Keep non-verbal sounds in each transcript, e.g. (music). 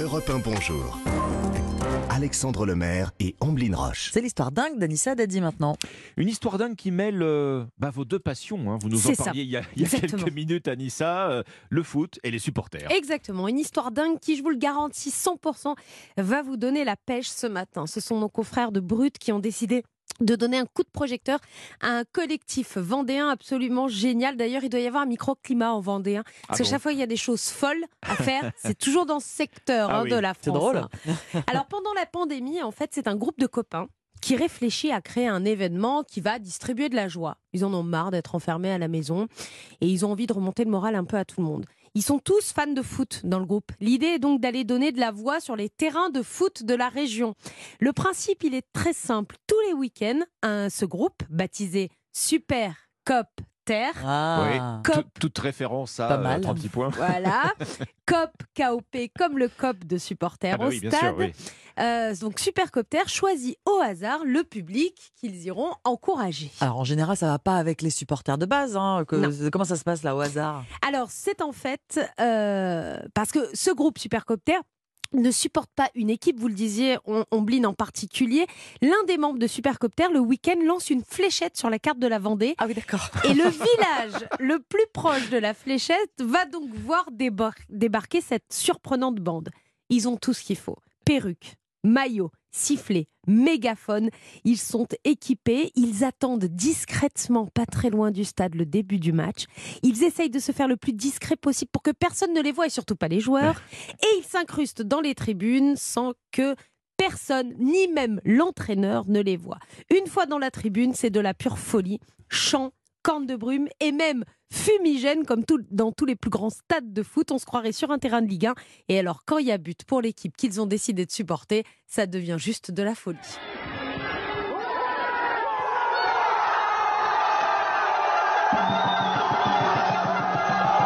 Europe 1 Bonjour. Alexandre Lemaire et Amblin Roche. C'est l'histoire dingue d'Anissa Dadi maintenant. Une histoire dingue qui mêle euh, bah, vos deux passions. hein. Vous nous en parliez il y a, il y a quelques minutes, Anissa, euh, le foot et les supporters. Exactement, une histoire dingue qui, je vous le garantis 100%, va vous donner la pêche ce matin. Ce sont nos confrères de Brut qui ont décidé de donner un coup de projecteur à un collectif vendéen absolument génial. D'ailleurs, il doit y avoir un microclimat en vendéen. Parce Ah que bon chaque fois, il y a des choses folles à (laughs) faire. c'est toujours dans ce secteur Ah hein, oui, de la France. c'est drôle. hein. Alors, pendant la pandémie, en fait, c'est un groupe de copains qui réfléchit à créer un événement qui va distribuer de la joie. Ils en ont marre d'être enfermés à la maison et ils ont envie de remonter le moral un peu à tout le monde. Ils sont tous fans de foot dans le groupe. L'idée est donc d'aller donner de la voix sur les terrains de foot de la région. Le principe, il est très simple. Tous les week-ends, ce groupe, baptisé Super Cop Terre, Ah. Tout- Cop. toute référence à euh, mal. 30 petits points. voilà, (laughs) Cop KOP comme le Cop de supporters Ah bah au oui, bien stade. sûr, oui. Euh, donc Supercopter choisit au hasard le public qu'ils iront encourager. Alors en général, ça va pas avec les supporters de base. hein, que- comment ça se passe là au hasard? Alors, c'est en fait euh, parce que ce groupe Supercopter ne supporte pas une équipe, vous le disiez, on, Omblin en particulier. L'un des membres de Supercopter, le week-end, lance une fléchette sur la carte de la Vendée. Ah oui, d'accord. Et le (laughs) village le plus proche de la fléchette va donc voir débar- débarquer cette surprenante bande. Ils ont tout ce qu'il faut. Perruque, maillot, sifflet, mégaphone. Ils sont équipés. Ils attendent discrètement, pas très loin du stade, le début du match. Ils essayent de se faire le plus discret possible pour que personne ne les voie et surtout pas les joueurs. Et ils s'incrustent dans les tribunes sans que personne, ni même l'entraîneur, ne les voit. Une fois dans la tribune, c'est de la pure folie. Chant, corne de brume et même fumigène comme dans tous les plus grands stades de foot. On se croirait sur un terrain de Ligue 1. Et alors, quand il y a but pour l'équipe qu'ils ont décidé de supporter, ça devient juste de la folie.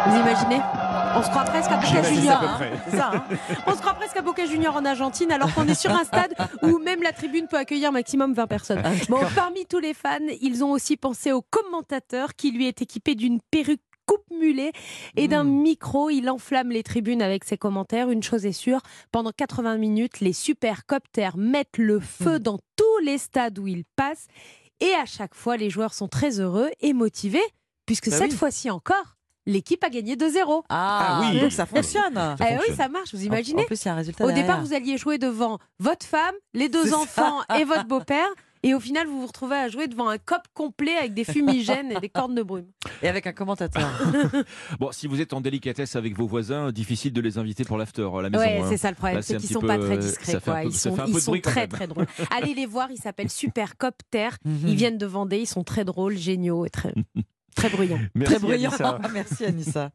Vous imaginez? On se croit presque à Boca Junior. à hein. ça. hein On se croit presque à Boca Junior en Argentine alors qu'on est sur un stade (laughs) où même la tribune peut accueillir maximum 20 personnes. Ah, Bon, parmi tous les fans, ils ont aussi pensé au commentateur qui lui est équipé d'une perruque coupe mulet et d'un Mm. micro. Il enflamme les tribunes avec ses commentaires. Une chose est sûre, pendant 80 minutes, les supercoptères mettent le feu Mm. dans tous les stades où ils passent. Et à chaque fois, les joueurs sont très heureux et motivés puisque Bah cette oui. fois-ci encore, l'équipe a gagné 2-0. Ah, Ah oui. donc ça fonctionne. Ça Eh oui, ça marche, vous imaginez En plus, un résultat. au derrière. départ, vous alliez jouer devant votre femme, les deux ça. enfants et votre (laughs) beau-père. Et au final, vous vous retrouvez à jouer devant un cop complet avec des fumigènes et des cornes de brume. Et avec un commentateur. (laughs) Bon, si vous êtes en délicatesse avec vos voisins, difficile de les inviter pour l'after à la maison. Ouais, hein. c'est ça le problème, c'est qu'ils sont peu, pas très euh, discrets. ça fait un quoi. peu- Ils sont, ils sont très très drôles. (laughs) Allez les voir, ils s'appellent Super Copter. Mhm. Ils viennent de Vendée, ils sont très drôles, géniaux et très, très bruyants. Merci, Très bruyant. Anissa. (laughs) Merci Anissa.